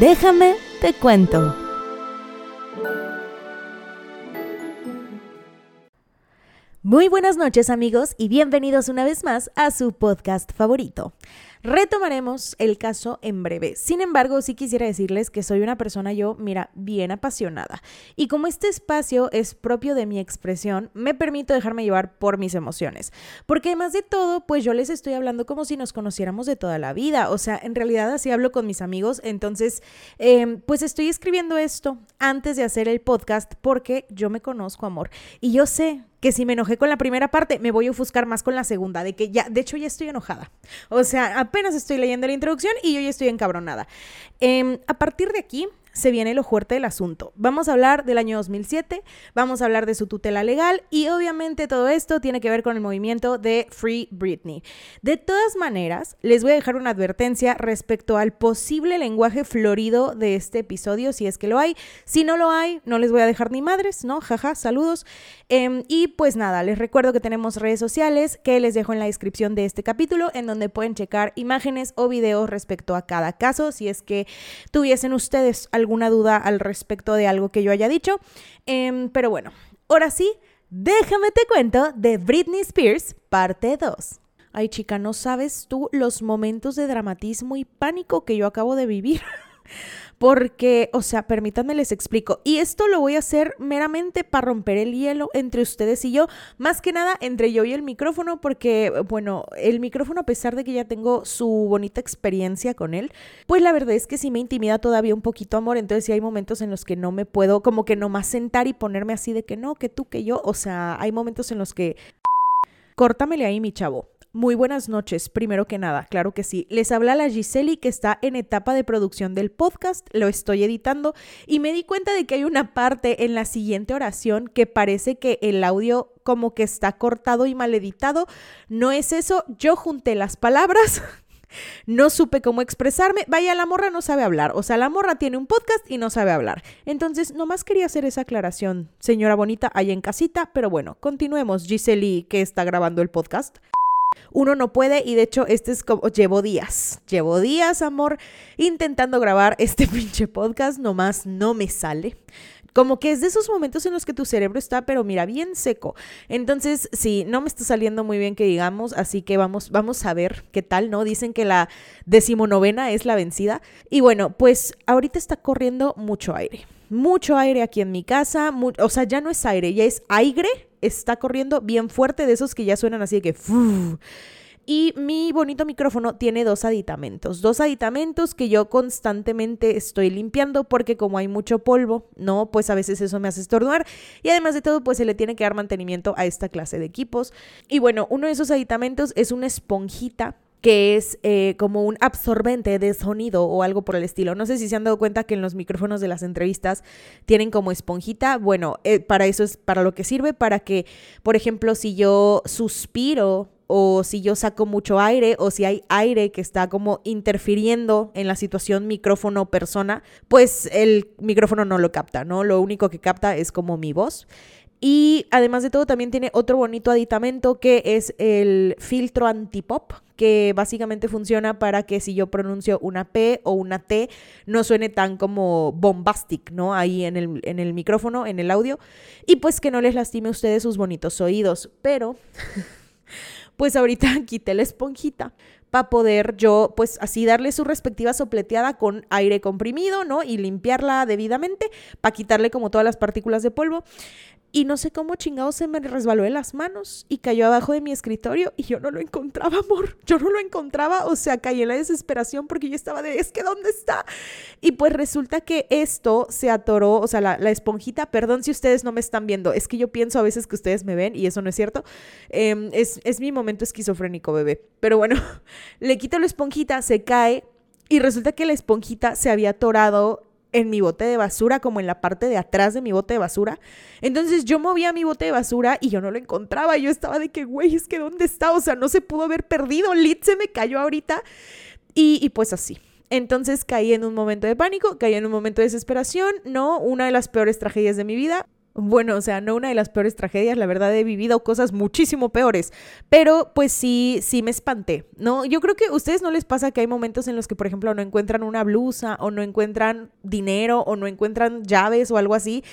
Déjame te cuento. Muy buenas noches amigos y bienvenidos una vez más a su podcast favorito. Retomaremos el caso en breve. Sin embargo, sí quisiera decirles que soy una persona yo, mira, bien apasionada. Y como este espacio es propio de mi expresión, me permito dejarme llevar por mis emociones. Porque además de todo, pues yo les estoy hablando como si nos conociéramos de toda la vida. O sea, en realidad así hablo con mis amigos. Entonces, em, pues estoy escribiendo esto antes de hacer el podcast porque yo me conozco, amor. Y yo sé que si me enojé con la primera parte, me voy a ofuscar más con la segunda, de que ya, de hecho ya estoy enojada. O sea, apenas estoy leyendo la introducción y yo ya estoy encabronada. Eh, a partir de aquí, se viene lo fuerte del asunto. Vamos a hablar del año 2007, vamos a hablar de su tutela legal y obviamente todo esto tiene que ver con el movimiento de Free Britney. De todas maneras, les voy a dejar una advertencia respecto al posible lenguaje florido de este episodio, si es que lo hay. Si no lo hay, no les voy a dejar ni madres, ¿no? Jaja, saludos. Em, y pues nada, les recuerdo que tenemos redes sociales que les dejo en la descripción de este capítulo, en donde pueden checar imágenes o videos respecto a cada caso, si es que tuviesen ustedes algún alguna duda al respecto de algo que yo haya dicho. Em, pero bueno, ahora sí, déjame te cuento de Britney Spears, parte 2. Ay, chica, no sabes tú los momentos de dramatismo y pánico que yo acabo de vivir. porque, o sea, permítanme les explico. Y esto lo voy a hacer meramente para romper el hielo entre ustedes y yo, más que nada entre yo y el micrófono, porque, bueno, el micrófono, a pesar de que ya tengo su bonita experiencia con él, pues la verdad es que sí me intimida todavía un poquito, amor. Entonces sí hay momentos en los que no me puedo como que nomás sentar y ponerme así de que no, que tú, que yo. O sea, hay momentos en los que... Córtamele ahí, mi chavo. Muy buenas noches, primero que nada, claro que sí. Les habla la Giseli que está en etapa de producción del podcast, lo estoy editando y me di cuenta de que hay una parte en la siguiente oración que parece que el audio como que está cortado y mal editado. No es eso, yo junté las palabras. No supe cómo expresarme. Vaya, la morra no sabe hablar. O sea, la morra tiene un podcast y no sabe hablar. Entonces, nomás quería hacer esa aclaración, señora bonita, allá en casita. Pero bueno, continuemos. Giseli, que está grabando el podcast uno no puede y de hecho este es como, llevo días, llevo días, amor, intentando grabar este pinche podcast, nomás no me sale. Como que es de esos momentos en los que tu cerebro está, pero mira, bien seco. Entonces, sí, no me está saliendo muy bien que digamos, así que vamos, vamos a ver qué tal, ¿no? Dicen que la decimonovena es la vencida. Y bueno, pues ahorita está corriendo mucho aire. Mucho aire aquí en mi casa, o sea, ya no es aire, ya es aire está corriendo bien fuerte, de esos que ya suenan así de que... Y mi bonito micrófono tiene dos aditamentos, dos aditamentos que yo constantemente estoy limpiando porque como hay mucho polvo, no, pues a veces eso me hace estornudar y además de todo pues se le tiene que dar mantenimiento a esta clase de equipos. Y bueno, uno de esos aditamentos es una esponjita que es eh, como un absorbente de sonido o algo por el estilo. No sé si se han dado cuenta que en los micrófonos de las entrevistas tienen como esponjita. Bueno, eh, para eso es para lo que sirve, para que, por ejemplo, si yo suspiro o si yo saco mucho aire o si hay aire que está como interfiriendo en la situación micrófono-persona, pues el micrófono no lo capta, ¿no? Lo único que capta es como mi voz. Y además de todo también tiene otro bonito aditamento que es el filtro antipop, que básicamente funciona para que si yo pronuncio una P o una T no suene tan como bombastic, ¿no? Ahí en el, en el micrófono, en el audio. Y pues que no les lastime a ustedes sus bonitos oídos. Pero, pues ahorita quité la esponjita para poder yo, pues así darle su respectiva sopleteada con aire comprimido, ¿no? Y limpiarla debidamente para quitarle como todas las partículas de polvo. Y no sé cómo chingado se me resbaló de las manos y cayó abajo de mi escritorio y yo no lo encontraba, amor. Yo no lo encontraba, o sea, caí en la desesperación porque yo estaba de, es que ¿dónde está? Y pues resulta que esto se atoró, o sea, la, esponjita, perdón si ustedes no me están viendo, es que yo pienso a veces que ustedes me ven y eso no es cierto. Em, es, es mi momento esquizofrénico, bebé. Pero bueno, le quito la esponjita, se cae y resulta que la esponjita se había atorado en mi bote de basura, como en la parte de atrás de mi bote de basura. Entonces yo movía mi bote de basura y yo no lo encontraba. Yo estaba de que, güey, es que ¿dónde está? O sea, no se pudo haber perdido. Lit se me cayó ahorita. Y, y pues así. Entonces caí en un momento de pánico, caí en un momento de desesperación, ¿no? Una de las peores tragedias de mi vida. Bueno, o sea, no una de las peores tragedias, la verdad he vivido cosas muchísimo peores, pero pues sí, sí me espanté, ¿no? Yo creo que a ustedes no les pasa que hay momentos en los que, por ejemplo, no encuentran una blusa o no encuentran dinero o no encuentran llaves o algo así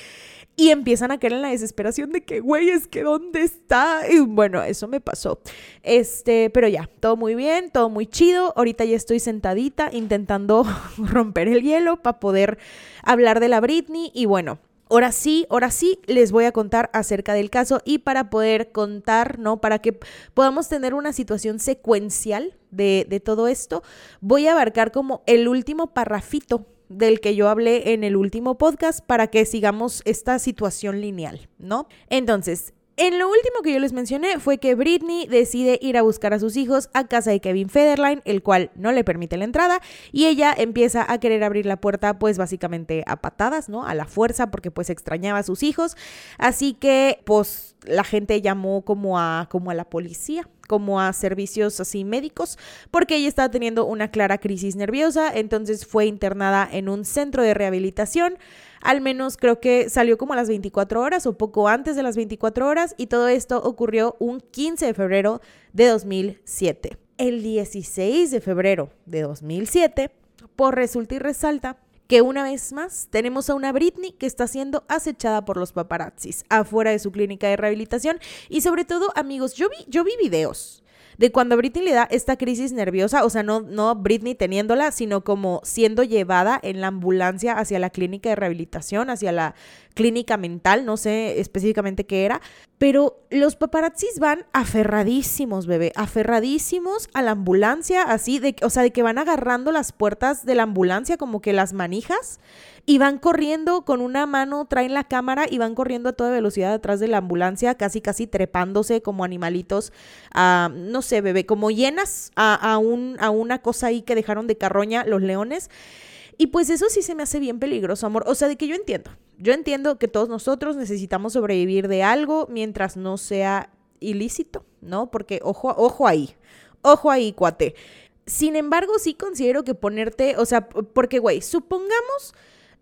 y empiezan a caer en la desesperación de que, güey, es que ¿dónde está? Y bueno, eso me pasó. Este, pero ya, todo muy bien, todo muy chido. Ahorita ya estoy sentadita intentando romper el hielo para poder hablar de la Britney y bueno. Ahora sí, ahora sí les voy a contar acerca del caso y para poder contar, ¿no? Para que podamos tener una situación secuencial de, de todo esto, voy a abarcar como el último parrafito del que yo hablé en el último podcast para que sigamos esta situación lineal, ¿no? Entonces, en lo último que yo les mencioné fue que Britney decide ir a buscar a sus hijos a casa de Kevin Federline, el cual no le permite la entrada, y ella empieza a querer abrir la puerta pues básicamente a patadas, ¿no? A la fuerza porque pues extrañaba a sus hijos, así que pues la gente llamó como a como a la policía como a servicios así médicos, porque ella estaba teniendo una clara crisis nerviosa, entonces fue internada en un centro de rehabilitación. Al menos creo que salió como a las 24 horas o poco antes de las 24 horas y todo esto ocurrió un 15 de febrero de 2007. El 16 de febrero de 2007, por resulta y resalta, que una vez más tenemos a una Britney que está siendo acechada por los paparazzis afuera de su clínica de rehabilitación. Y sobre todo amigos, yo vi, yo vi videos de cuando Britney le da esta crisis nerviosa, o sea, no, no Britney teniéndola, sino como siendo llevada en la ambulancia hacia la clínica de rehabilitación, hacia la clínica mental, no sé específicamente qué era, pero los paparazzis van aferradísimos, bebé, aferradísimos a la ambulancia, así de, o sea, de que van agarrando las puertas de la ambulancia como que las manijas y van corriendo con una mano, traen la cámara y van corriendo a toda velocidad atrás de la ambulancia, casi casi trepándose como animalitos, no sé, bebé, como llenas a, a, un, a una cosa ahí que dejaron de carroña los leones. Y pues eso sí se me hace bien peligroso, amor. O sea, de que yo entiendo. Yo entiendo que todos nosotros necesitamos sobrevivir de algo mientras no sea ilícito, ¿no? Porque ojo, ojo ahí. Ojo ahí, cuate. Sin embargo, sí considero que ponerte, o sea, porque, güey, supongamos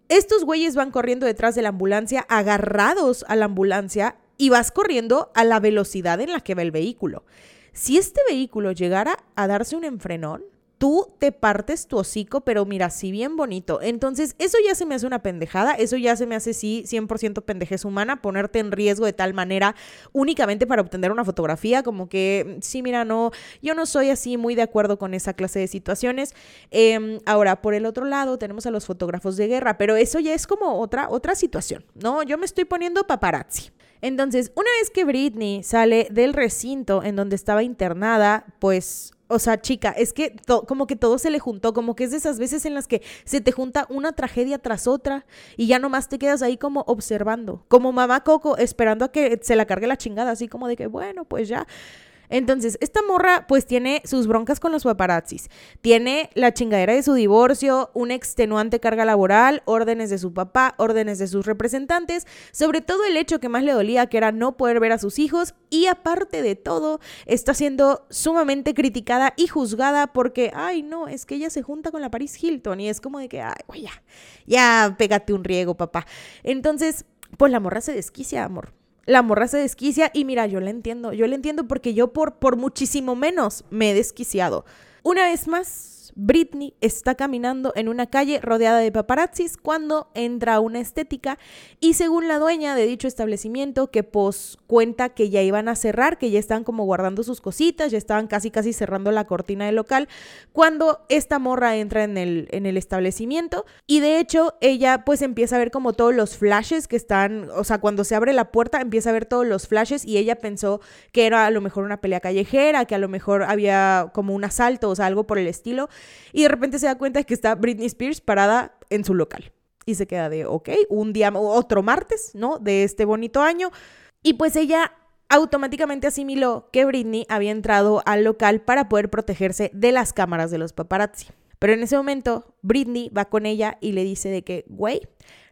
estos güeyes van corriendo detrás de la ambulancia, agarrados a la ambulancia, y vas corriendo a la velocidad en la que va el vehículo. Si este vehículo llegara a darse un enfrenón, tú te partes tu hocico, pero mira, sí bien bonito. Entonces, eso ya se me hace una pendejada, eso ya se me hace, sí, 100% pendejez humana, ponerte en riesgo de tal manera únicamente para obtener una fotografía, como que, sí, mira, no, yo no soy así muy de acuerdo con esa clase de situaciones. Em, ahora, por el otro lado, tenemos a los fotógrafos de guerra, pero eso ya es como otra, otra situación, ¿no? Yo me estoy poniendo paparazzi. Entonces, una vez que Britney sale del recinto en donde estaba internada, pues o sea, chica, es que como que todo se le juntó, como que es de esas veces en las que se te junta una tragedia tras otra y ya nomás te quedas ahí como observando, como mamá Coco esperando a que se la cargue la chingada, así como de que, bueno, pues ya. Entonces, esta morra pues tiene sus broncas con los paparazzis, tiene la chingadera de su divorcio, una extenuante carga laboral, órdenes de su papá, órdenes de sus representantes, sobre todo el hecho que más le dolía que era no poder ver a sus hijos y aparte de todo, está siendo sumamente criticada y juzgada porque, ay no, es que ella se junta con la Paris Hilton y es como de que, ay, ya, ya pégate un riego, papá. Entonces, pues la morra se desquicia, amor la morra se desquicia y mira, yo la entiendo, yo la entiendo porque yo por, por muchísimo menos me he desquiciado. Una vez más, Britney está caminando en una calle rodeada de paparazzis cuando entra una estética y según la dueña de dicho establecimiento que pues cuenta que ya iban a cerrar, que ya estaban como guardando sus cositas, ya estaban casi casi cerrando la cortina del local cuando esta morra entra en el, en el establecimiento y de hecho ella pues empieza a ver como todos los flashes que están, o sea, cuando se abre la puerta empieza a ver todos los flashes y ella pensó que era a lo mejor una pelea callejera, que a lo mejor había como un asalto, o sea, algo por el estilo y de repente se da cuenta de que está Britney Spears parada en su local. Y se queda de, ok, un día, otro martes, ¿no? De este bonito año. Y pues ella automáticamente asimiló que Britney había entrado al local para poder protegerse de las cámaras de los paparazzi. Pero en ese momento, Britney va con ella y le dice de que, güey,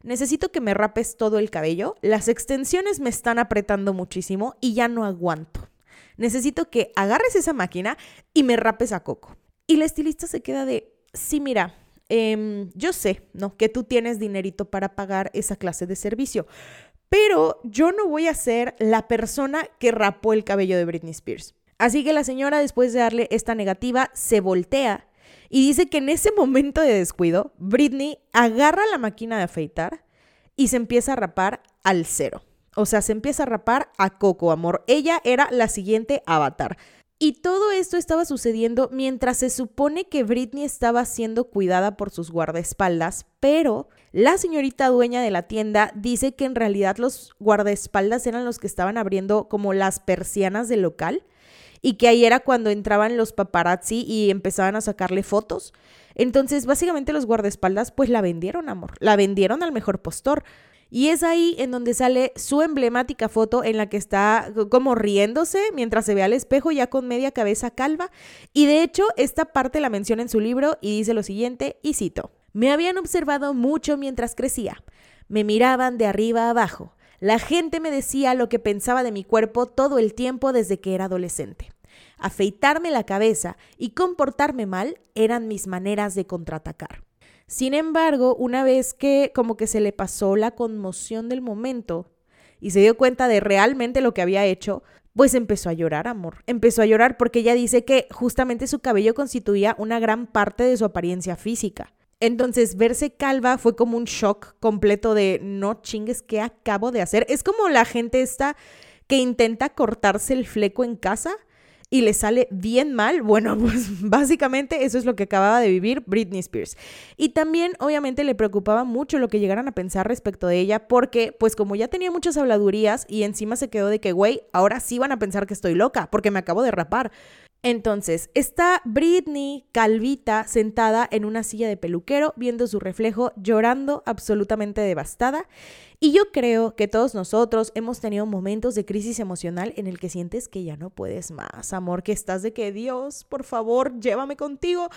necesito que me rapes todo el cabello, las extensiones me están apretando muchísimo y ya no aguanto. Necesito que agarres esa máquina y me rapes a Coco. Y la estilista se queda de, sí, mira, em, yo sé, ¿no? Que tú tienes dinerito para pagar esa clase de servicio, pero yo no voy a ser la persona que rapó el cabello de Britney Spears. Así que la señora, después de darle esta negativa, se voltea y dice que en ese momento de descuido, Britney agarra la máquina de afeitar y se empieza a rapar al cero. O sea, se empieza a rapar a Coco, amor. Ella era la siguiente avatar. Y todo esto estaba sucediendo mientras se supone que Britney estaba siendo cuidada por sus guardaespaldas, pero la señorita dueña de la tienda dice que en realidad los guardaespaldas eran los que estaban abriendo como las persianas del local y que ahí era cuando entraban los paparazzi y empezaban a sacarle fotos. Entonces, básicamente los guardaespaldas pues la vendieron, amor, la vendieron al mejor postor. Y es ahí en donde sale su emblemática foto en la que está como riéndose mientras se ve al espejo ya con media cabeza calva. Y de hecho, esta parte la menciona en su libro y dice lo siguiente, y cito, me habían observado mucho mientras crecía. Me miraban de arriba a abajo. La gente me decía lo que pensaba de mi cuerpo todo el tiempo desde que era adolescente. Afeitarme la cabeza y comportarme mal eran mis maneras de contraatacar. Sin embargo, una vez que como que se le pasó la conmoción del momento y se dio cuenta de realmente lo que había hecho, pues empezó a llorar, amor. Empezó a llorar porque ella dice que justamente su cabello constituía una gran parte de su apariencia física. Entonces, verse calva fue como un shock completo de no chingues, ¿qué acabo de hacer? Es como la gente esta que intenta cortarse el fleco en casa y le sale bien mal, bueno, pues básicamente eso es lo que acababa de vivir Britney Spears. Y también obviamente le preocupaba mucho lo que llegaran a pensar respecto de ella porque pues como ya tenía muchas habladurías y encima se quedó de que, güey, ahora sí van a pensar que estoy loca porque me acabo de rapar. Entonces, está Britney calvita sentada en una silla de peluquero viendo su reflejo llorando absolutamente devastada y yo creo que todos nosotros hemos tenido momentos de crisis emocional en el que sientes que ya no puedes más, amor, que estás de que Dios, por favor, llévame contigo.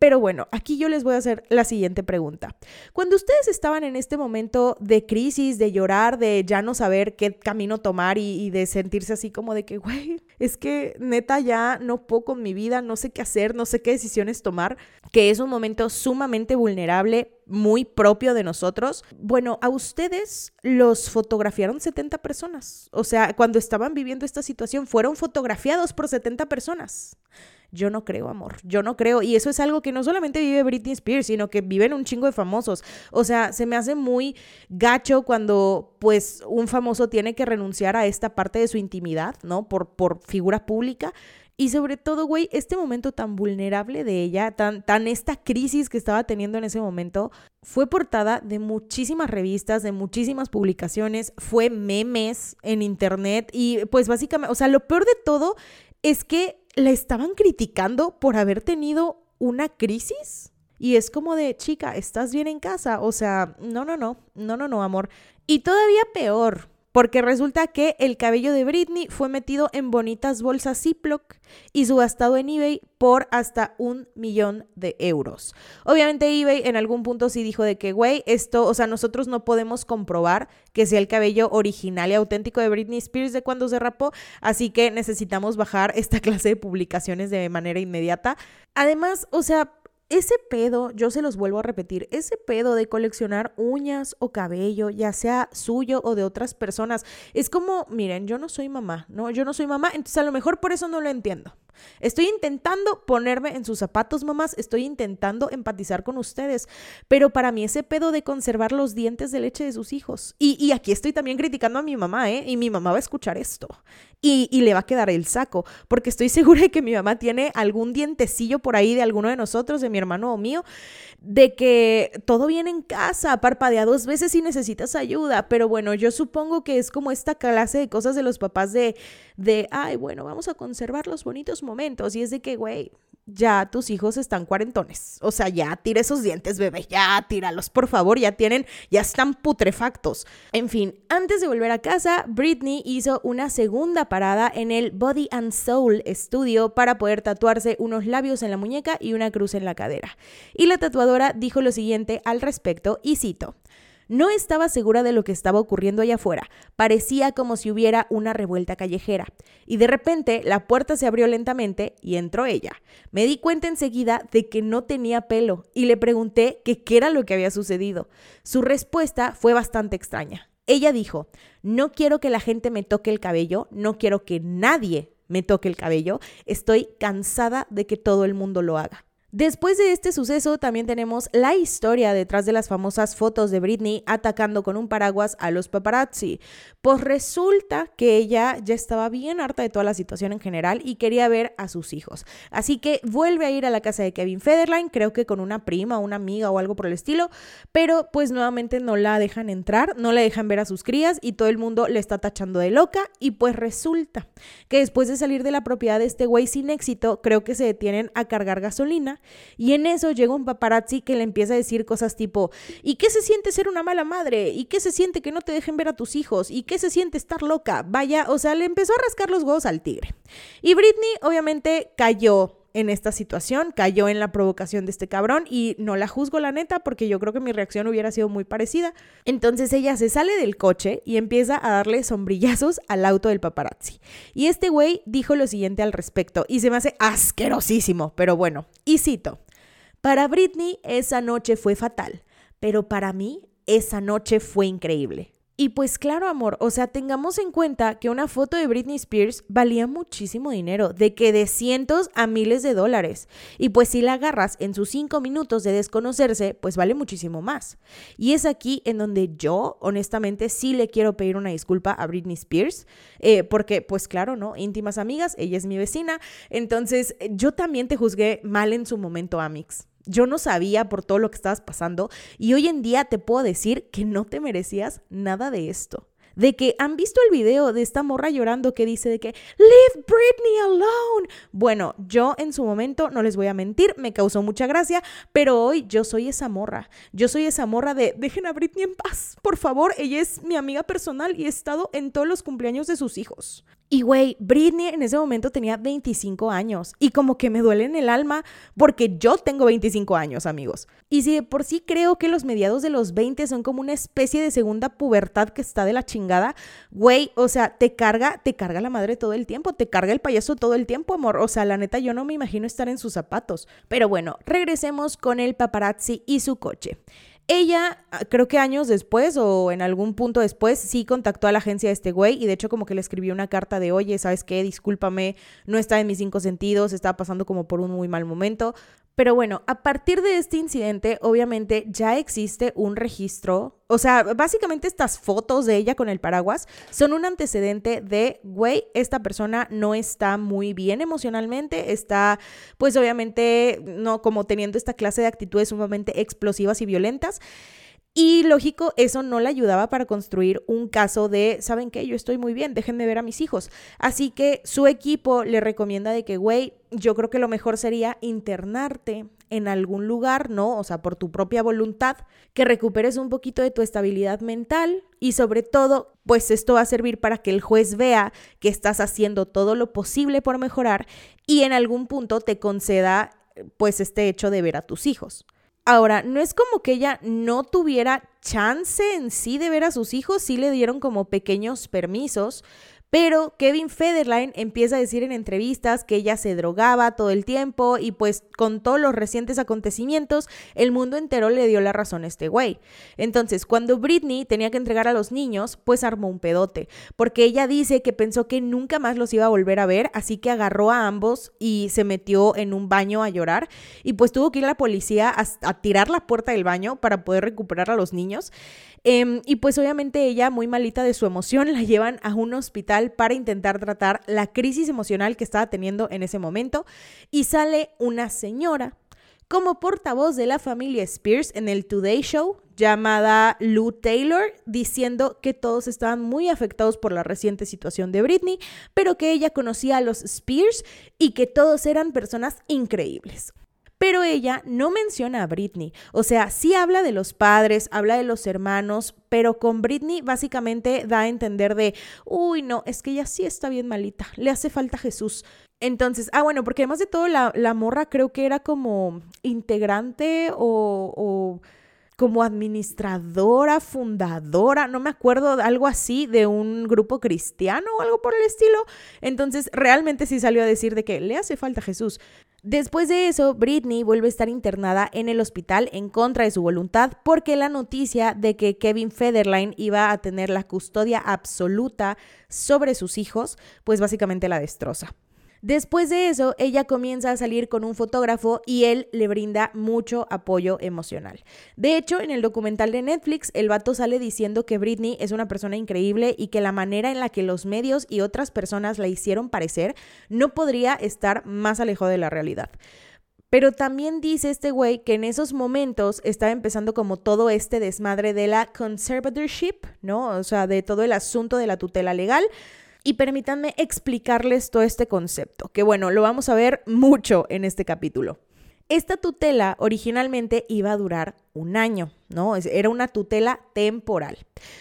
Pero bueno, aquí yo les voy a hacer la siguiente pregunta. Cuando ustedes estaban en este momento de crisis, de llorar, de ya no saber qué camino tomar y, de sentirse así como de que, güey, es que neta ya no puedo con mi vida, no sé qué hacer, no sé qué decisiones tomar, que es un momento sumamente vulnerable muy propio de nosotros. Bueno, a ustedes los fotografiaron 70 personas. O sea, cuando estaban viviendo esta situación, fueron fotografiados por 70 personas. Yo no creo, amor. Yo no creo. Y eso es algo que no solamente vive Britney Spears, sino que viven un chingo de famosos. O sea, se me hace muy gacho cuando, pues, un famoso tiene que renunciar a esta parte de su intimidad, ¿no? Por, por figura pública. Y sobre todo, güey, este momento tan vulnerable de ella, tan, tan esta crisis que estaba teniendo en ese momento, fue portada de muchísimas revistas, de muchísimas publicaciones, fue memes en internet y pues básicamente, o sea, lo peor de todo es que la estaban criticando por haber tenido una crisis. Y es como de, chica, ¿estás bien en casa? O sea, no, no, no, no, no, no, amor. Y todavía peor, porque resulta que el cabello de Britney fue metido en bonitas bolsas Ziploc y subastado en eBay por hasta un millón de euros. Obviamente eBay en algún punto sí dijo de que, güey, esto, o sea, nosotros no podemos comprobar que sea el cabello original y auténtico de Britney Spears de cuando se rapó, así que necesitamos bajar esta clase de publicaciones de manera inmediata. Además, o sea, ese pedo, yo se los vuelvo a repetir, ese pedo de coleccionar uñas o cabello, ya sea suyo o de otras personas, es como, miren, yo no soy mamá, ¿no? Yo no soy mamá, entonces a lo mejor por eso no lo entiendo. Estoy intentando ponerme en sus zapatos, mamás, estoy intentando empatizar con ustedes, pero para mí ese pedo de conservar los dientes de leche de sus hijos. Y, aquí estoy también criticando a mi mamá, ¿eh? Y mi mamá va a escuchar esto. Y, y le va a quedar el saco, porque estoy segura de que mi mamá tiene algún dientecillo por ahí de alguno de nosotros, de mi hermano o mío, de que todo viene en casa, parpadea dos veces si necesitas ayuda, pero bueno, yo supongo que es como esta clase de cosas de los papás de, de, ay, bueno, vamos a conservar los bonitos momentos y es de que, güey, ya tus hijos están cuarentones. O sea, ya tira esos dientes, bebé, ya tíralos, por favor, ya tienen, ya están putrefactos. En fin, antes de volver a casa, Britney hizo una segunda parada en el Body and Soul Studio para poder tatuarse unos labios en la muñeca y una cruz en la cadera. Y la tatuadora dijo lo siguiente al respecto, y cito. No estaba segura de lo que estaba ocurriendo allá afuera. Parecía como si hubiera una revuelta callejera. Y de repente la puerta se abrió lentamente y entró ella. Me di cuenta enseguida de que no tenía pelo y le pregunté qué era lo que había sucedido. Su respuesta fue bastante extraña. Ella dijo, no quiero que la gente me toque el cabello, no quiero que nadie me toque el cabello, estoy cansada de que todo el mundo lo haga. Después de este suceso también tenemos la historia detrás de las famosas fotos de Britney atacando con un paraguas a los paparazzi. Pues resulta que ella ya estaba bien harta de toda la situación en general y quería ver a sus hijos. Así que vuelve a ir a la casa de Kevin Federline, creo que con una prima, una amiga o algo por el estilo, pero pues nuevamente no la dejan entrar, no le dejan ver a sus crías y todo el mundo le está tachando de loca y pues resulta que después de salir de la propiedad de este güey sin éxito, creo que se detienen a cargar gasolina y en eso llega un paparazzi que le empieza a decir cosas tipo, ¿y qué se siente ser una mala madre? ¿Y qué se siente que no te dejen ver a tus hijos? ¿Y qué se siente estar loca? Vaya, o sea, le empezó a rascar los huevos al tigre. Y Britney obviamente cayó en esta situación, cayó en la provocación de este cabrón y no la juzgo la neta porque yo creo que mi reacción hubiera sido muy parecida. Entonces ella se sale del coche y empieza a darle sombrillazos al auto del paparazzi. Y este güey dijo lo siguiente al respecto y se me hace asquerosísimo, pero bueno, y cito. Para Britney esa noche fue fatal, pero para mí esa noche fue increíble. Y pues claro, amor, o sea, tengamos en cuenta que una foto de Britney Spears valía muchísimo dinero, de que de cientos a miles de dólares. Y pues si la agarras en sus cinco minutos de desconocerse, pues vale muchísimo más. Y es aquí en donde yo, honestamente, sí le quiero pedir una disculpa a Britney Spears, eh, porque pues claro, ¿no? Íntimas amigas, ella es mi vecina, entonces yo también te juzgué mal en su momento, Amix. Yo no sabía por todo lo que estabas pasando y hoy en día te puedo decir que no te merecías nada de esto. De que han visto el video de esta morra llorando que dice de que Leave Britney alone. Bueno, yo en su momento, no les voy a mentir, me causó mucha gracia, pero hoy yo soy esa morra. Yo soy esa morra de dejen a Britney en paz, por favor. Ella es mi amiga personal y he estado en todos los cumpleaños de sus hijos. Y güey, Britney en ese momento tenía 25 años y como que me duele en el alma porque yo tengo 25 años, amigos. Y si de por sí creo que los mediados de los 20 son como una especie de segunda pubertad que está de la chingada, güey, o sea, te carga, te carga la madre todo el tiempo, te carga el payaso todo el tiempo, amor. O sea, la neta yo no me imagino estar en sus zapatos. Pero bueno, regresemos con el paparazzi y su coche. Ella, ah, creo que años después o en algún punto después, sí contactó a la agencia de este güey y de hecho como que le escribió una carta de, oye, ¿sabes qué? Discúlpame, no está en mis cinco sentidos, estaba pasando como por un muy mal momento. Pero bueno, a partir de este incidente, obviamente ya existe un registro. O sea, básicamente estas fotos de ella con el paraguas son un antecedente de, güey, esta persona no está muy bien emocionalmente, está pues obviamente no como teniendo esta clase de actitudes sumamente explosivas y violentas. Y lógico, eso no le ayudaba para construir un caso de, ¿saben qué? Yo estoy muy bien, déjenme ver a mis hijos. Así que su equipo le recomienda de que, güey, yo creo que lo mejor sería internarte en algún lugar, ¿no? O sea, por tu propia voluntad, que recuperes un poquito de tu estabilidad mental y sobre todo, pues esto va a servir para que el juez vea que estás haciendo todo lo posible por mejorar y en algún punto te conceda, pues, este hecho de ver a tus hijos. Ahora, no es como que ella no tuviera chance en sí de ver a sus hijos, sí le dieron como pequeños permisos, pero Kevin Federline empieza a decir en entrevistas que ella se drogaba todo el tiempo y pues con todos los recientes acontecimientos, el mundo entero le dio la razón a este güey. Entonces, cuando Britney tenía que entregar a los niños, pues armó un pedote, porque ella dice que pensó que nunca más los iba a volver a ver, así que agarró a ambos y se metió en un baño a llorar y pues tuvo que ir la policía a tirar la puerta del baño para poder recuperar a los niños. Em, y pues obviamente ella, muy malita de su emoción, la llevan a un hospital para intentar tratar la crisis emocional que estaba teniendo en ese momento. Y sale una señora como portavoz de la familia Spears en el Today Show llamada Lou Taylor, diciendo que todos estaban muy afectados por la reciente situación de Britney, pero que ella conocía a los Spears y que todos eran personas increíbles pero ella no menciona a Britney. O sea, sí habla de los padres, habla de los hermanos, pero con Britney básicamente da a entender de, uy, no, es que ella sí está bien malita, le hace falta Jesús. Entonces, ah, bueno, porque además de todo, la, la morra creo que era como integrante o, o como administradora, fundadora, no me acuerdo, algo así, de un grupo cristiano o algo por el estilo. Entonces, realmente sí salió a decir de que le hace falta Jesús. Después de eso, Britney vuelve a estar internada en el hospital en contra de su voluntad porque la noticia de que Kevin Federline iba a tener la custodia absoluta sobre sus hijos, pues básicamente la destroza. Después de eso, ella comienza a salir con un fotógrafo y él le brinda mucho apoyo emocional. De hecho, en el documental de Netflix, el vato sale diciendo que Britney es una persona increíble y que la manera en la que los medios y otras personas la hicieron parecer no podría estar más alejado de la realidad. Pero también dice este güey que en esos momentos estaba empezando como todo este desmadre de la conservatorship, ¿no? O sea, de todo el asunto de la tutela legal y permítanme explicarles todo este concepto, que bueno, lo vamos a ver mucho en este capítulo. Esta tutela originalmente iba a durar un año, ¿no? Era una tutela temporal.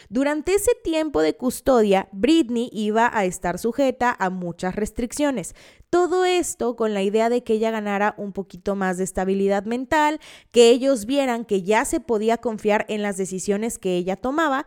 Durante ese tiempo de custodia, Britney iba a estar sujeta a muchas restricciones. Todo esto con la idea de que ella ganara un poquito más de estabilidad mental, que ellos vieran que ya se podía confiar en las decisiones que ella tomaba,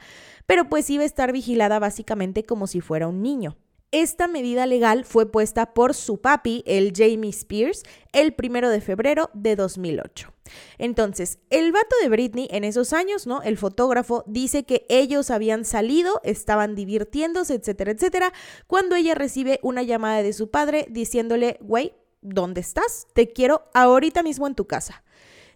pero pues iba a estar vigilada básicamente como si fuera un niño. Esta medida legal fue puesta por su papi, el Jamie Spears, el primero de febrero de 2008. Entonces, el vato de Britney en esos años, ¿no? El fotógrafo dice que ellos habían salido, estaban divirtiéndose, etcétera, etcétera, cuando ella recibe una llamada de su padre diciéndole, güey, ¿dónde estás? Te quiero ahorita mismo en tu casa.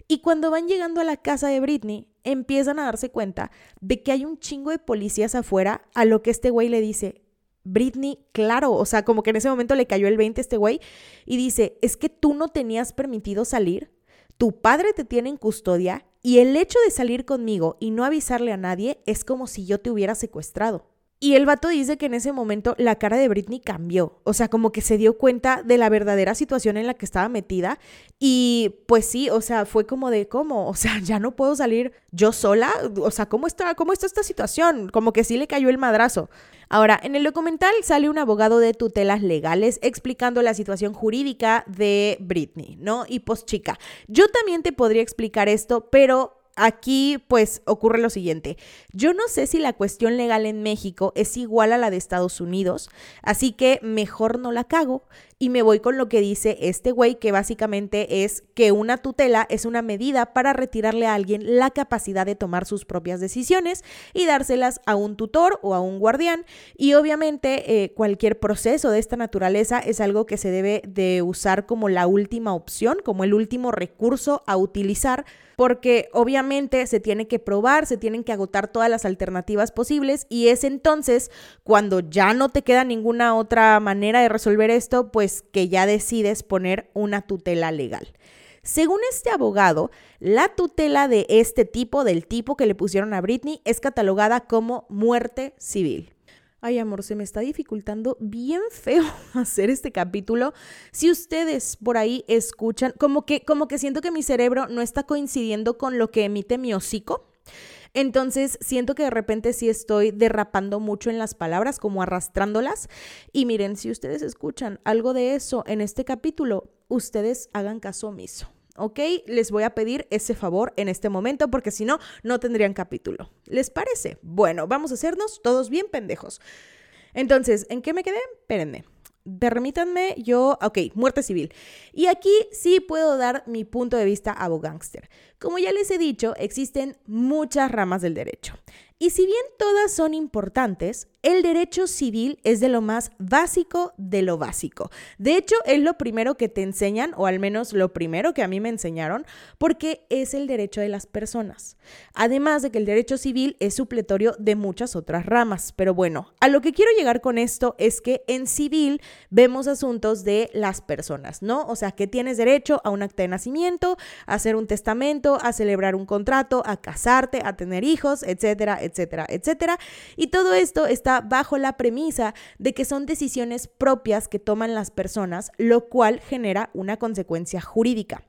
Y cuando van llegando a la casa de Britney, empiezan a darse cuenta de que hay un chingo de policías afuera, a lo que este güey le dice, Britney, claro, o sea, como que en ese momento le cayó el 20 a este güey y dice, es que tú no tenías permitido salir, tu padre te tiene en custodia y el hecho de salir conmigo y no avisarle a nadie es como si yo te hubiera secuestrado. Y el vato dice que en ese momento la cara de Britney cambió, o sea, como que se dio cuenta de la verdadera situación en la que estaba metida y pues sí, o sea, fue como de cómo, o sea, ya no puedo salir yo sola, o sea, ¿cómo está cómo está esta situación? Como que sí le cayó el madrazo. Ahora, en el documental sale un abogado de tutelas legales explicando la situación jurídica de Britney, ¿no? Y pues chica, yo también te podría explicar esto, pero aquí pues ocurre lo siguiente. Yo no sé si la cuestión legal en México es igual a la de Estados Unidos, así que mejor no la cago y me voy con lo que dice este güey, que básicamente es que una tutela es una medida para retirarle a alguien la capacidad de tomar sus propias decisiones y dárselas a un tutor o a un guardián. Y obviamente eh, cualquier proceso de esta naturaleza es algo que se debe de usar como la última opción, como el último recurso a utilizar porque obviamente se tiene que probar, se tienen que agotar todas las alternativas posibles y es entonces cuando ya no te queda ninguna otra manera de resolver esto, pues que ya decides poner una tutela legal. Según este abogado, la tutela de este tipo, del tipo que le pusieron a Britney, es catalogada como muerte civil. Ay, amor, se me está dificultando bien feo hacer este capítulo. Si ustedes por ahí escuchan, como que, como que siento que mi cerebro no está coincidiendo con lo que emite mi hocico. Entonces siento que de repente sí estoy derrapando mucho en las palabras, como arrastrándolas. Y miren, si ustedes escuchan algo de eso en este capítulo, ustedes hagan caso omiso. ¿ok? Les voy a pedir ese favor en este momento porque si no, no tendrían capítulo. ¿Les parece? Bueno, vamos a hacernos todos bien pendejos. Entonces, ¿en qué me quedé? Espérenme. Permítanme, yo, ok, muerte civil. Y aquí sí puedo dar mi punto de vista abogánster. Como ya les he dicho, existen muchas ramas del derecho. Y si bien todas son importantes, el derecho civil es de lo más básico de lo básico. De hecho, es lo primero que te enseñan, o al menos lo primero que a mí me enseñaron, porque es el derecho de las personas. Además de que el derecho civil es supletorio de muchas otras ramas. Pero bueno, a lo que quiero llegar con esto es que en civil vemos asuntos de las personas, ¿no? O sea, que tienes derecho a un acta de nacimiento, a hacer un testamento, a celebrar un contrato, a casarte, a tener hijos, etcétera, etcétera, etcétera. Y todo esto está bajo la premisa de que son decisiones propias que toman las personas, lo cual genera una consecuencia jurídica.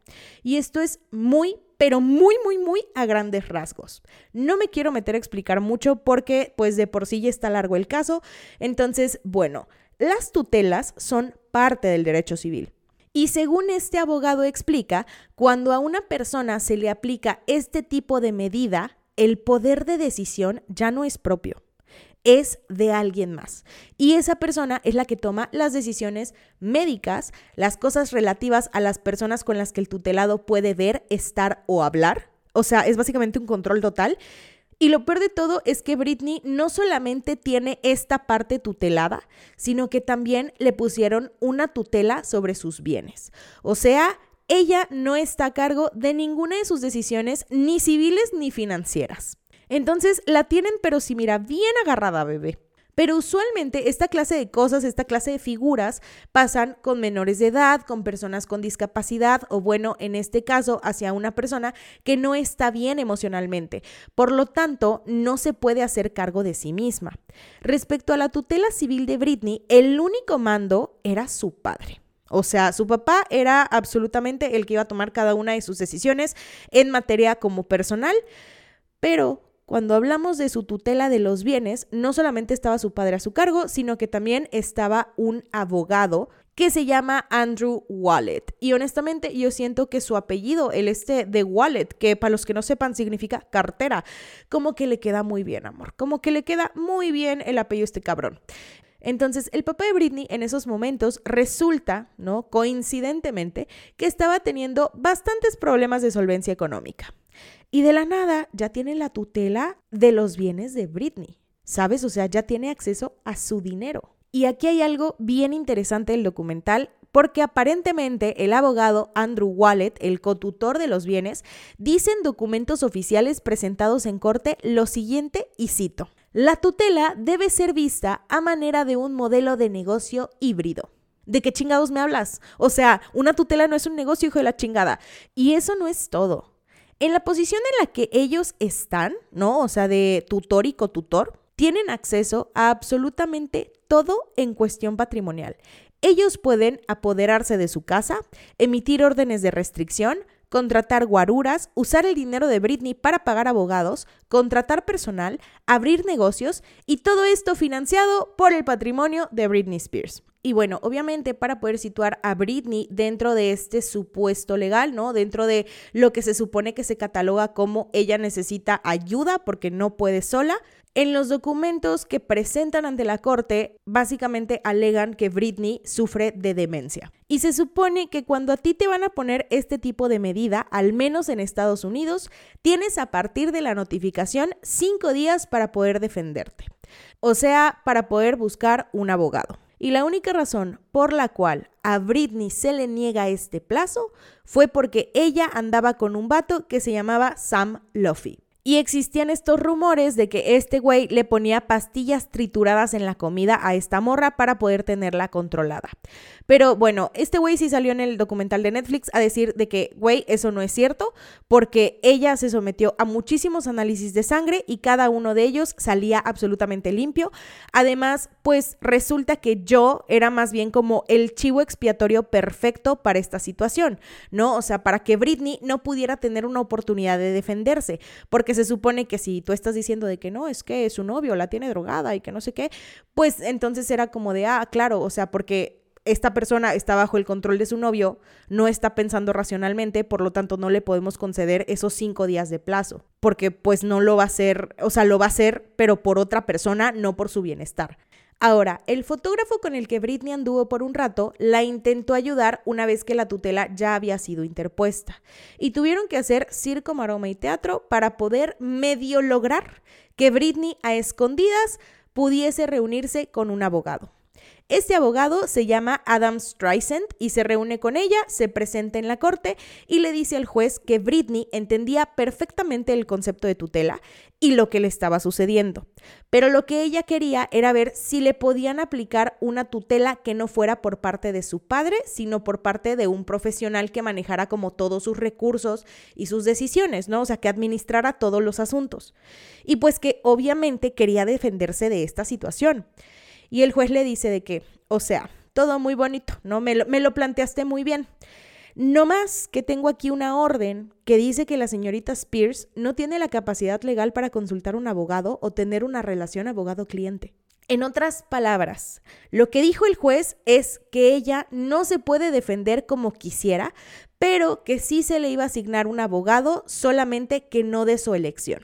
Y esto es muy pero muy, muy, muy a grandes rasgos. No me quiero meter a explicar mucho porque pues de por sí ya está largo el caso. Entonces, bueno, las tutelas son parte del derecho civil. Y según este abogado explica, cuando a una persona se le aplica este tipo de medida, el poder de decisión ya no es propio. Es de alguien más. Y esa persona es la que toma las decisiones médicas, las cosas relativas a las personas con las que el tutelado puede ver, estar o hablar. O sea, es básicamente un control total. Y lo peor de todo es que Britney no solamente tiene esta parte tutelada, sino que también le pusieron una tutela sobre sus bienes. O sea, ella no está a cargo de ninguna de sus decisiones, ni civiles ni financieras. Entonces la tienen, pero si mira, bien agarrada, bebé. Pero usualmente esta clase de cosas, esta clase de figuras pasan con menores de edad, con personas con discapacidad o bueno, en este caso, hacia una persona que no está bien emocionalmente. Por lo tanto, no se puede hacer cargo de sí misma. Respecto a la tutela civil de Britney, el único mando era su padre. O sea, su papá era absolutamente el que iba a tomar cada una de sus decisiones en materia como personal, pero cuando hablamos de su tutela de los bienes, no solamente estaba su padre a su cargo, sino que también estaba un abogado que se llama Andrew Wallet. Y honestamente yo siento que su apellido, el este de Wallet, que para los que no sepan significa cartera, como que le queda muy bien, amor, como que le queda muy bien el apellido este cabrón. Entonces, el papá de Britney en esos momentos resulta, ¿no? Coincidentemente, que estaba teniendo bastantes problemas de solvencia económica. Y de la nada ya tiene la tutela de los bienes de Britney. ¿Sabes? O sea, ya tiene acceso a su dinero. Y aquí hay algo bien interesante del documental porque aparentemente el abogado Andrew Wallet, el cotutor de los bienes, dice en documentos oficiales presentados en corte lo siguiente y cito. La tutela debe ser vista a manera de un modelo de negocio híbrido. ¿De qué chingados me hablas? O sea, una tutela no es un negocio, hijo de la chingada. Y eso no es todo. En la posición en la que ellos están, ¿no? O sea, de tutor y cotutor, tienen acceso a absolutamente todo en cuestión patrimonial. Ellos pueden apoderarse de su casa, emitir órdenes de restricción, contratar guaruras, usar el dinero de Britney para pagar abogados, contratar personal, abrir negocios y todo esto financiado por el patrimonio de Britney Spears. Y bueno, obviamente para poder situar a Britney dentro de este supuesto legal, ¿no? Dentro de lo que se supone que se cataloga como ella necesita ayuda porque no puede sola, en los documentos que presentan ante la corte, básicamente alegan que Britney sufre de demencia. Y se supone que cuando a ti te van a poner este tipo de medida, al menos en Estados Unidos, tienes a partir de la notificación cinco días para poder defenderte. O sea, para poder buscar un abogado. Y la única razón por la cual a Britney se le niega este plazo fue porque ella andaba con un vato que se llamaba Sam Luffy. Y existían estos rumores de que este güey le ponía pastillas trituradas en la comida a esta morra para poder tenerla controlada. Pero bueno, este güey sí salió en el documental de Netflix a decir de que, güey, eso no es cierto, porque ella se sometió a muchísimos análisis de sangre y cada uno de ellos salía absolutamente limpio. Además, pues resulta que yo era más bien como el chivo expiatorio perfecto para esta situación, ¿no? O sea, para que Britney no pudiera tener una oportunidad de defenderse, porque se supone que si tú estás diciendo de que no, es que su novio la tiene drogada y que no sé qué, pues entonces era como de, ah, claro, o sea, porque esta persona está bajo el control de su novio, no está pensando racionalmente, por lo tanto no le podemos conceder esos cinco días de plazo, porque pues no lo va a hacer, o sea, lo va a hacer, pero por otra persona, no por su bienestar. Ahora, el fotógrafo con el que Britney anduvo por un rato la intentó ayudar una vez que la tutela ya había sido interpuesta. Y tuvieron que hacer circo, maroma y teatro para poder medio lograr que Britney a escondidas pudiese reunirse con un abogado. Este abogado se llama Adam Streisand y se reúne con ella, se presenta en la corte y le dice al juez que Britney entendía perfectamente el concepto de tutela y lo que le estaba sucediendo. Pero lo que ella quería era ver si le podían aplicar una tutela que no fuera por parte de su padre, sino por parte de un profesional que manejara como todos sus recursos y sus decisiones, ¿no? O sea, que administrara todos los asuntos. Y pues que obviamente quería defenderse de esta situación. Y el juez le dice de que, o sea, todo muy bonito, ¿no? Me lo, me lo planteaste muy bien. No más que tengo aquí una orden que dice que la señorita Spears no tiene la capacidad legal para consultar un abogado o tener una relación abogado-cliente. En otras palabras, lo que dijo el juez es que ella no se puede defender como quisiera, pero que sí se le iba a asignar un abogado, solamente que no de su elección.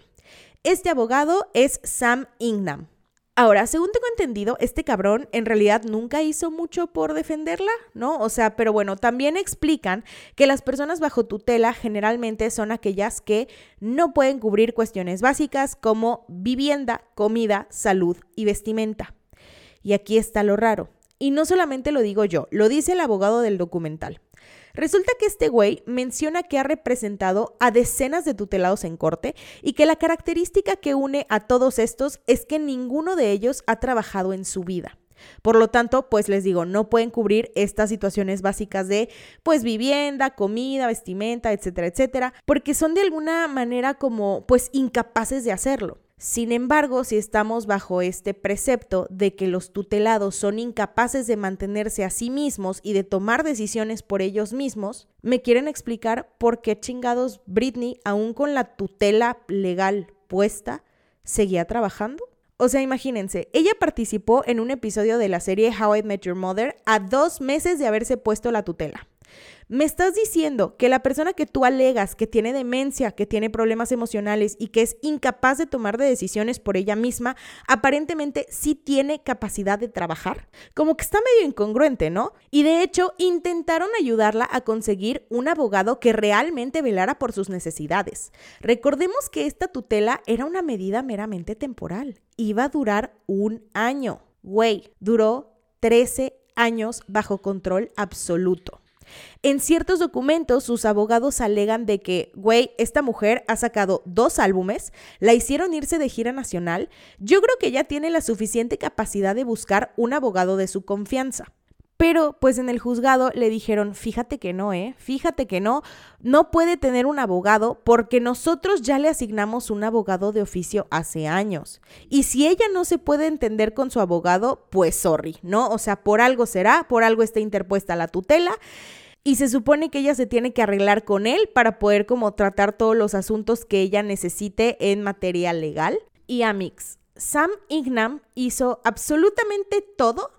Este abogado es Sam Ingham, Ahora, según tengo entendido, este cabrón en realidad nunca hizo mucho por defenderla, ¿no? O sea, pero bueno, también explican que las personas bajo tutela generalmente son aquellas que no pueden cubrir cuestiones básicas como vivienda, comida, salud y vestimenta. Y aquí está lo raro. Y no solamente lo digo yo, lo dice el abogado del documental. Resulta que este güey menciona que ha representado a decenas de tutelados en corte y que la característica que une a todos estos es que ninguno de ellos ha trabajado en su vida. Por lo tanto, pues les digo, no pueden cubrir estas situaciones básicas de pues vivienda, comida, vestimenta, etcétera, etcétera, porque son de alguna manera como pues incapaces de hacerlo. Sin embargo, si estamos bajo este precepto de que los tutelados son incapaces de mantenerse a sí mismos y de tomar decisiones por ellos mismos, me quieren explicar por qué chingados Britney, aún con la tutela legal puesta, seguía trabajando. O sea, imagínense, ella participó en un episodio de la serie How I Met Your Mother a dos meses de haberse puesto la tutela. Me estás diciendo que la persona que tú alegas que tiene demencia, que tiene problemas emocionales y que es incapaz de tomar decisiones por ella misma, aparentemente sí tiene capacidad de trabajar. Como que está medio incongruente, ¿no? Y de hecho intentaron ayudarla a conseguir un abogado que realmente velara por sus necesidades. Recordemos que esta tutela era una medida meramente temporal. Iba a durar un año. Güey, duró 13 años bajo control absoluto. En ciertos documentos, sus abogados alegan de que, güey, esta mujer ha sacado dos álbumes, la hicieron irse de gira nacional. Yo creo que ella tiene la suficiente capacidad de buscar un abogado de su confianza. Pero pues en el juzgado le dijeron, fíjate que no, ¿eh? Fíjate que no, no puede tener un abogado porque nosotros ya le asignamos un abogado de oficio hace años. Y si ella no se puede entender con su abogado, pues sorry, ¿no? O sea, por algo será, por algo está interpuesta la tutela y se supone que ella se tiene que arreglar con él para poder como tratar todos los asuntos que ella necesite en materia legal. Y Amix, Sam Ignam hizo absolutamente todo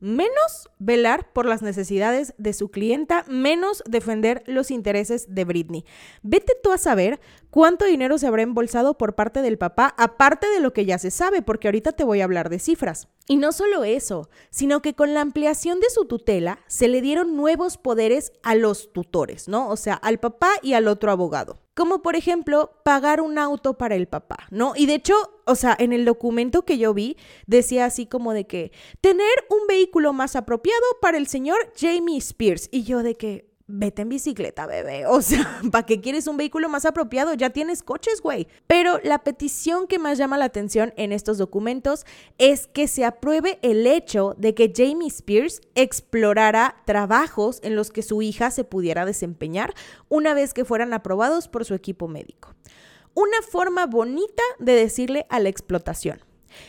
menos velar por las necesidades de su clienta, menos defender los intereses de Britney. Vete tú a saber cuánto dinero se habrá embolsado por parte del papá, aparte de lo que ya se sabe, porque ahorita te voy a hablar de cifras. Y no solo eso, sino que con la ampliación de su tutela se le dieron nuevos poderes a los tutores, ¿no? O sea, al papá y al otro abogado como por ejemplo pagar un auto para el papá, ¿no? Y de hecho, o sea, en el documento que yo vi decía así como de que tener un vehículo más apropiado para el señor Jamie Spears. Y yo de que, vete en bicicleta, bebé. O sea, ¿para qué quieres un vehículo más apropiado? Ya tienes coches, güey. Pero la petición que más llama la atención en estos documentos es que se apruebe el hecho de que Jamie Spears explorara trabajos en los que su hija se pudiera desempeñar una vez que fueran aprobados por su equipo médico. Una forma bonita de decirle a la explotación.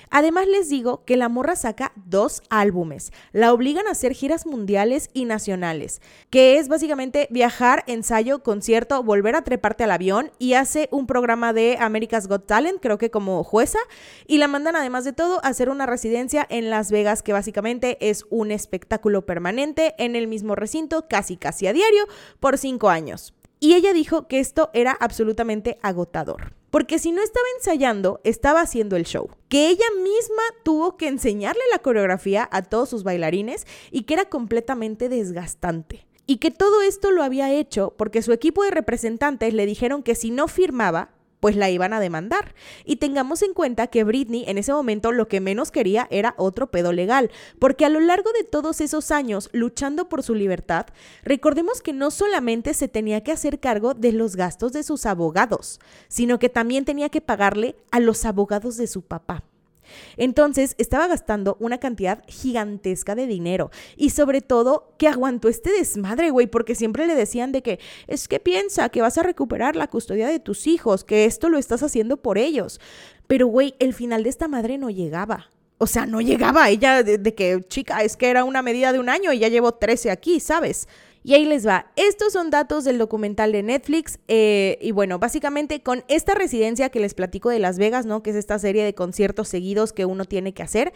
Además les digo que la morra saca dos álbumes, la obligan a hacer giras mundiales y nacionales, que es básicamente viajar, ensayo, concierto, volver a treparte al avión y hace un programa de America's Got Talent, creo que como jueza, y la mandan además de todo a hacer una residencia en Las Vegas, que básicamente es un espectáculo permanente en el mismo recinto, casi casi a diario, por cinco años. Y ella dijo que esto era absolutamente agotador. Porque si no estaba ensayando, estaba haciendo el show. Que ella misma tuvo que enseñarle la coreografía a todos sus bailarines y que era completamente desgastante. Y que todo esto lo había hecho porque su equipo de representantes le dijeron que si no firmaba, pues la iban a demandar. Y tengamos en cuenta que Britney en ese momento lo que menos quería era otro pedo legal, porque a lo largo de todos esos años luchando por su libertad, recordemos que no solamente se tenía que hacer cargo de los gastos de sus abogados, sino que también tenía que pagarle a los abogados de su papá. Entonces estaba gastando una cantidad gigantesca de dinero y sobre todo que aguantó este desmadre, güey, porque siempre le decían de que es que piensa que vas a recuperar la custodia de tus hijos, que esto lo estás haciendo por ellos. Pero, güey, el final de esta madre no llegaba. O sea, no llegaba ella de, de, que, chica, es que era una medida de un año y ya llevo 13 aquí, ¿sabes? Y ahí les va. Estos son datos del documental de Netflix. Eh, y bueno, básicamente con esta residencia que les platico de Las Vegas, ¿no? Que es esta serie de conciertos seguidos que uno tiene que hacer.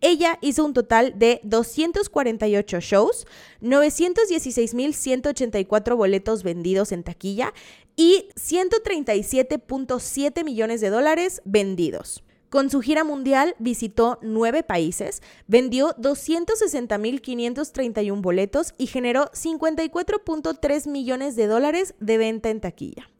Ella hizo un total de 248 shows, 916.184 boletos vendidos en taquilla y 137.7 millones de dólares vendidos. Con su gira mundial visitó nueve países, vendió 260.531 boletos y generó 54.3 millones de dólares de venta en taquilla.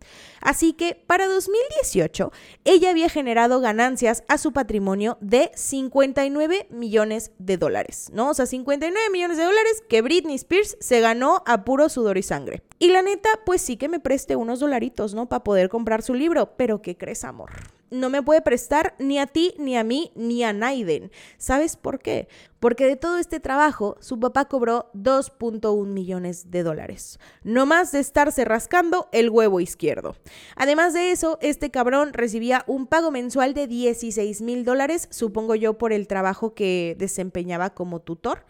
Así que para 2018 ella había generado ganancias a su patrimonio de 59 millones de dólares, ¿no? O sea, 59 millones de dólares que Britney Spears se ganó a puro sudor y sangre. Y la neta, pues sí que me preste unos dolaritos, ¿no? Para poder comprar su libro, pero ¿qué crees, amor? No me puede prestar ni a ti, ni a mí, ni a Naiden. ¿Sabes por qué? Porque de todo este trabajo, su papá cobró 2.1 millones de dólares. No más de estarse rascando el huevo izquierdo. Además de eso, este cabrón recibía un pago mensual de 16 mil dólares, supongo yo, por el trabajo que desempeñaba como tutor.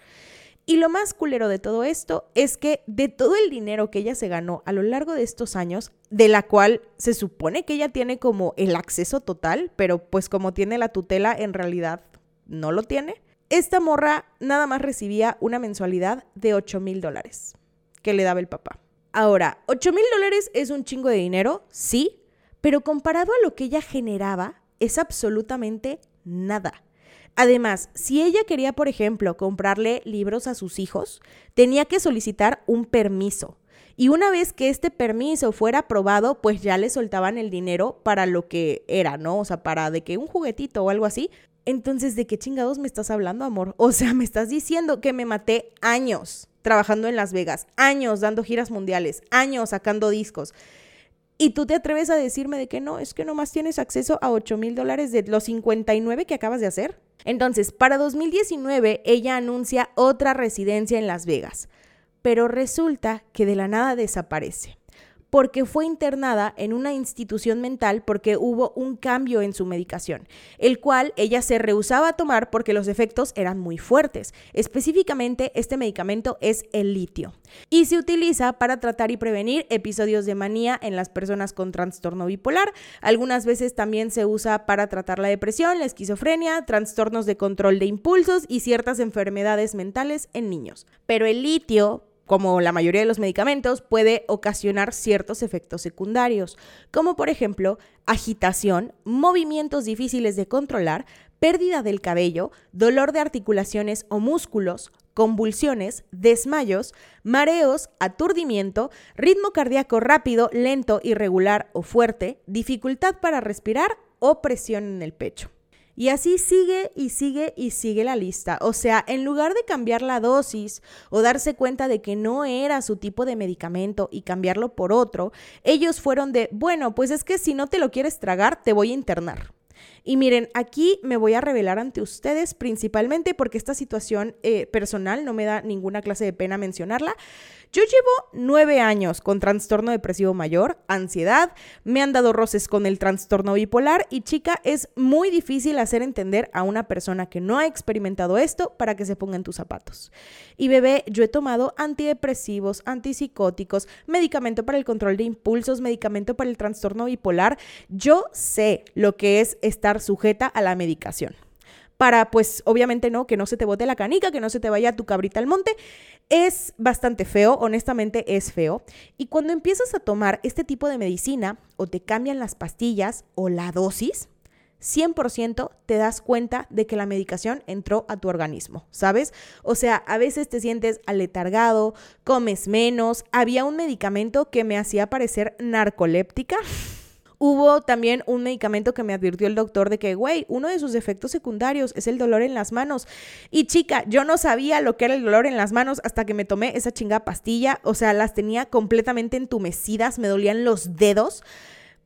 Y lo más culero de todo esto es que de todo el dinero que ella se ganó a lo largo de estos años, de la cual se supone que ella tiene como el acceso total, pero pues como tiene la tutela, en realidad no lo tiene, esta morra nada más recibía una mensualidad de 8 mil dólares que le daba el papá. Ahora, 8 mil dólares es un chingo de dinero, sí, pero comparado a lo que ella generaba, es absolutamente nada. Además, si ella quería, por ejemplo, comprarle libros a sus hijos, tenía que solicitar un permiso. Y una vez que este permiso fuera aprobado, pues ya le soltaban el dinero para lo que era, ¿no? O sea, para de que un juguetito o algo así. Entonces, ¿de qué chingados me estás hablando, amor? O sea, me estás diciendo que me maté años trabajando en Las Vegas, años dando giras mundiales, años sacando discos. Y tú te atreves a decirme de que no, es que nomás tienes acceso a 8 mil dólares de los 59 que acabas de hacer. Entonces, para 2019, ella anuncia otra residencia en Las Vegas, pero resulta que de la nada desaparece porque fue internada en una institución mental porque hubo un cambio en su medicación, el cual ella se rehusaba a tomar porque los efectos eran muy fuertes. Específicamente, este medicamento es el litio y se utiliza para tratar y prevenir episodios de manía en las personas con trastorno bipolar. Algunas veces también se usa para tratar la depresión, la esquizofrenia, trastornos de control de impulsos y ciertas enfermedades mentales en niños. Pero el litio como la mayoría de los medicamentos, puede ocasionar ciertos efectos secundarios, como por ejemplo agitación, movimientos difíciles de controlar, pérdida del cabello, dolor de articulaciones o músculos, convulsiones, desmayos, mareos, aturdimiento, ritmo cardíaco rápido, lento, irregular o fuerte, dificultad para respirar o presión en el pecho. Y así sigue y sigue y sigue la lista. O sea, en lugar de cambiar la dosis o darse cuenta de que no era su tipo de medicamento y cambiarlo por otro, ellos fueron de, bueno, pues es que si no te lo quieres tragar, te voy a internar. Y miren, aquí me voy a revelar ante ustedes principalmente porque esta situación eh, personal no me da ninguna clase de pena mencionarla. Yo llevo nueve años con trastorno depresivo mayor, ansiedad, me han dado roces con el trastorno bipolar y chica, es muy difícil hacer entender a una persona que no ha experimentado esto para que se ponga en tus zapatos. Y bebé, yo he tomado antidepresivos, antipsicóticos, medicamento para el control de impulsos, medicamento para el trastorno bipolar. Yo sé lo que es estar sujeta a la medicación para pues obviamente no, que no se te bote la canica, que no se te vaya tu cabrita al monte. Es bastante feo, honestamente es feo. Y cuando empiezas a tomar este tipo de medicina o te cambian las pastillas o la dosis, 100% te das cuenta de que la medicación entró a tu organismo, ¿sabes? O sea, a veces te sientes aletargado, comes menos. Había un medicamento que me hacía parecer narcoléptica. Hubo también un medicamento que me advirtió el doctor de que, güey, uno de sus efectos secundarios es el dolor en las manos. Y chica, yo no sabía lo que era el dolor en las manos hasta que me tomé esa chingada pastilla. O sea, las tenía completamente entumecidas, me dolían los dedos.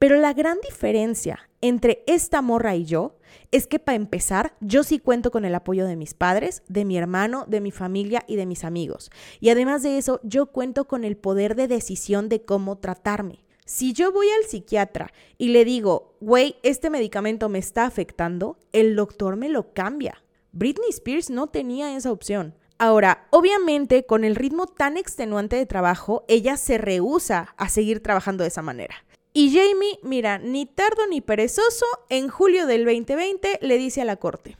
Pero la gran diferencia entre esta morra y yo es que para empezar, yo sí cuento con el apoyo de mis padres, de mi hermano, de mi familia y de mis amigos. Y además de eso, yo cuento con el poder de decisión de cómo tratarme. Si yo voy al psiquiatra y le digo, güey, este medicamento me está afectando, el doctor me lo cambia. Britney Spears no tenía esa opción. Ahora, obviamente, con el ritmo tan extenuante de trabajo, ella se rehúsa a seguir trabajando de esa manera. Y Jamie, mira, ni tardo ni perezoso, en julio del 2020 le dice a la corte,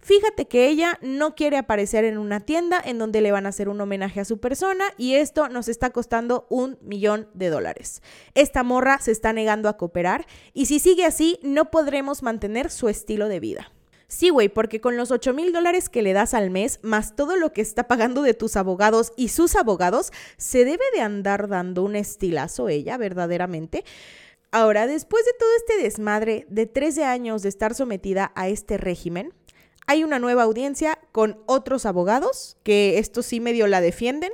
Fíjate que ella no quiere aparecer en una tienda en donde le van a hacer un homenaje a su persona y esto nos está costando un millón de dólares. Esta morra se está negando a cooperar y si sigue así no podremos mantener su estilo de vida. Sí, güey, porque con los 8 mil dólares que le das al mes, más todo lo que está pagando de tus abogados y sus abogados, se debe de andar dando un estilazo ella, verdaderamente. Ahora, después de todo este desmadre de 13 años de estar sometida a este régimen, hay una nueva audiencia con otros abogados, que esto sí medio la defienden,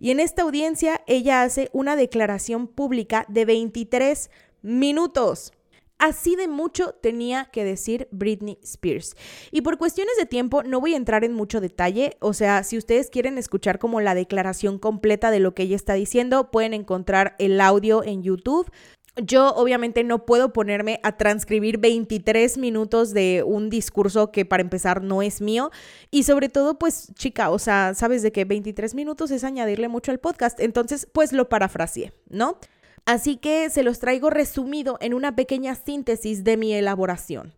y en esta audiencia ella hace una declaración pública de 23 minutos. Así de mucho tenía que decir Britney Spears. Y por cuestiones de tiempo no voy a entrar en mucho detalle, o sea, si ustedes quieren escuchar como la declaración completa de lo que ella está diciendo, pueden encontrar el audio en YouTube. Yo obviamente no puedo ponerme a transcribir 23 minutos de un discurso que para empezar no es mío y sobre todo pues chica, o sea, sabes de que 23 minutos es añadirle mucho al podcast, entonces pues lo parafraseé, ¿no? Así que se los traigo resumido en una pequeña síntesis de mi elaboración.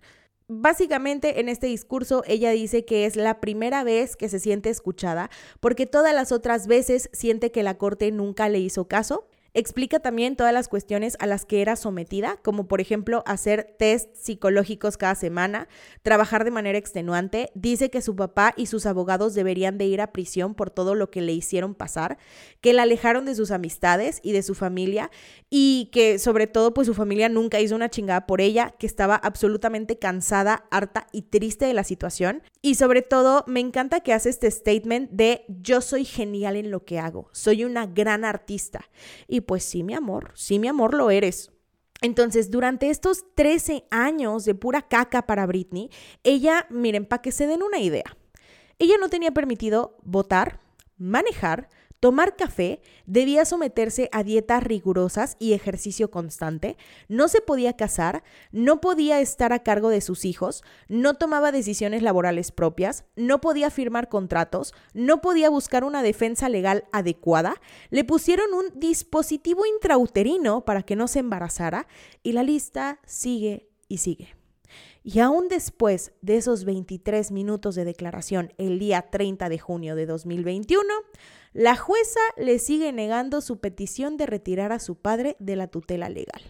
Básicamente en este discurso ella dice que es la primera vez que se siente escuchada porque todas las otras veces siente que la corte nunca le hizo caso Explica también todas las cuestiones a las que era sometida, como por ejemplo hacer test psicológicos cada semana, trabajar de manera extenuante. Dice que su papá y sus abogados deberían de ir a prisión por todo lo que le hicieron pasar, que la alejaron de sus amistades y de su familia y que sobre todo pues su familia nunca hizo una chingada por ella, que estaba absolutamente cansada, harta y triste de la situación. Y sobre todo me encanta que hace este statement de yo soy genial en lo que hago, soy una gran artista. Y pues sí, mi amor, sí, mi amor, lo eres. Entonces, durante estos 13 años de pura caca para Britney, ella, miren, para que se den una idea, ella no tenía permitido votar, manejar, tomar café, debía someterse a dietas rigurosas y ejercicio constante, no se podía casar, no podía estar a cargo de sus hijos, no tomaba decisiones laborales propias, no podía firmar contratos, no podía buscar una defensa legal adecuada, le pusieron un dispositivo intrauterino para que no se embarazara y la lista sigue y sigue. Y aún después de esos 23 minutos de declaración el día 30 de junio de 2021, la jueza le sigue negando su petición de retirar a su padre de la tutela legal.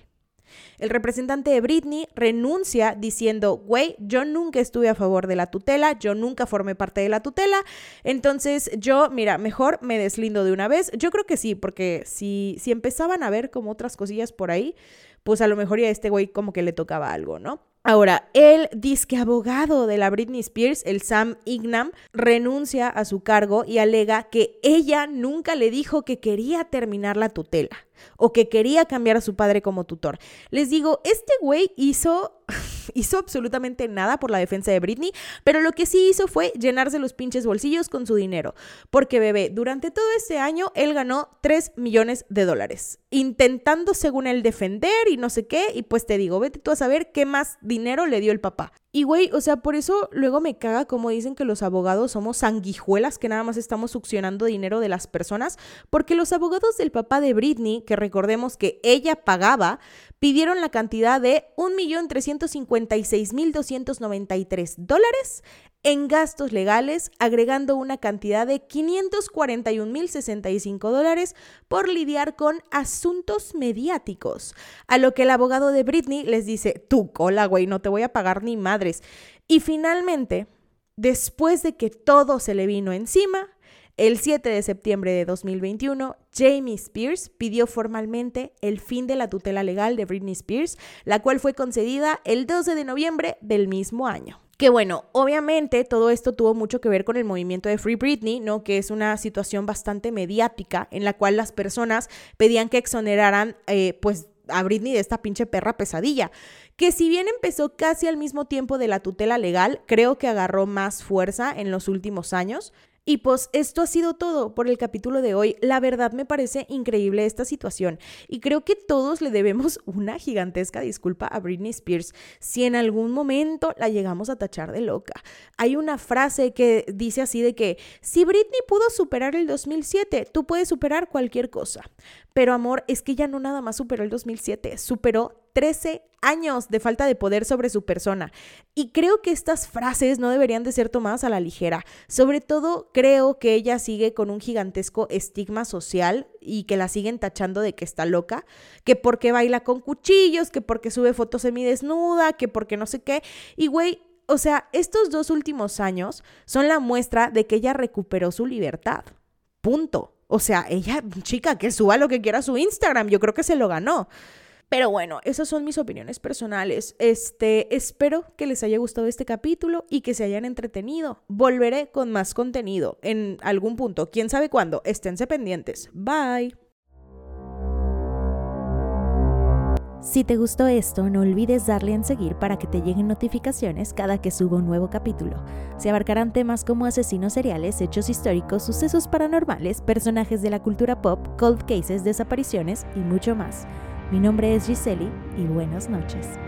El representante de Britney renuncia diciendo, güey, yo nunca estuve a favor de la tutela, yo nunca formé parte de la tutela, entonces yo, mira, mejor me deslindo de una vez. Yo creo que sí, porque si, si empezaban a ver como otras cosillas por ahí, pues a lo mejor ya a este güey como que le tocaba algo, ¿no? Ahora, el disque abogado de la Britney Spears, el Sam Ignam, renuncia a su cargo y alega que ella nunca le dijo que quería terminar la tutela o que quería cambiar a su padre como tutor. Les digo, este güey hizo hizo absolutamente nada por la defensa de Britney, pero lo que sí hizo fue llenarse los pinches bolsillos con su dinero. Porque, bebé, durante todo este año él ganó 3 millones de dólares, intentando, según él, defender y no sé qué. Y pues te digo, vete tú a saber qué más le dio el papá. Y güey, o sea, por eso luego me caga como dicen que los abogados somos sanguijuelas, que nada más estamos succionando dinero de las personas, porque los abogados del papá de Britney, que recordemos que ella pagaba, pidieron la cantidad de 1.356.293 dólares en gastos legales, agregando una cantidad de 541.065 dólares por lidiar con asuntos mediáticos. A lo que el abogado de Britney les dice, tu cola, güey, no te voy a pagar ni madres. Y finalmente, después de que todo se le vino encima, el 7 de septiembre de 2021, Jamie Spears pidió formalmente el fin de la tutela legal de Britney Spears, la cual fue concedida el 12 de noviembre del mismo año. Que bueno, obviamente todo esto tuvo mucho que ver con el movimiento de Free Britney, ¿no? Que es una situación bastante mediática en la cual las personas pedían que exoneraran, eh, pues, a Britney de esta pinche perra pesadilla, que si bien empezó casi al mismo tiempo de la tutela legal, creo que agarró más fuerza en los últimos años. Y pues esto ha sido todo por el capítulo de hoy. La verdad me parece increíble esta situación y creo que todos le debemos una gigantesca disculpa a Britney Spears si en algún momento la llegamos a tachar de loca. Hay una frase que dice así de que si Britney pudo superar el 2007, tú puedes superar cualquier cosa. Pero amor, es que ya no nada más superó el 2007, superó 13 años de falta de poder sobre su persona. Y creo que estas frases no deberían de ser tomadas a la ligera. Sobre todo creo que ella sigue con un gigantesco estigma social y que la siguen tachando de que está loca, que porque baila con cuchillos, que porque sube fotos semidesnuda, que porque no sé qué. Y güey, o sea, estos dos últimos años son la muestra de que ella recuperó su libertad. Punto. O sea, ella, chica, que suba lo que quiera a su Instagram, yo creo que se lo ganó. Pero bueno, esas son mis opiniones personales. Este, espero que les haya gustado este capítulo y que se hayan entretenido. Volveré con más contenido en algún punto, quién sabe cuándo. Esténse pendientes. Bye. Si te gustó esto, no olvides darle en seguir para que te lleguen notificaciones cada que suba un nuevo capítulo. Se abarcarán temas como asesinos seriales, hechos históricos, sucesos paranormales, personajes de la cultura pop, cold cases, desapariciones y mucho más. Mi nombre es Giseli y buenas noches.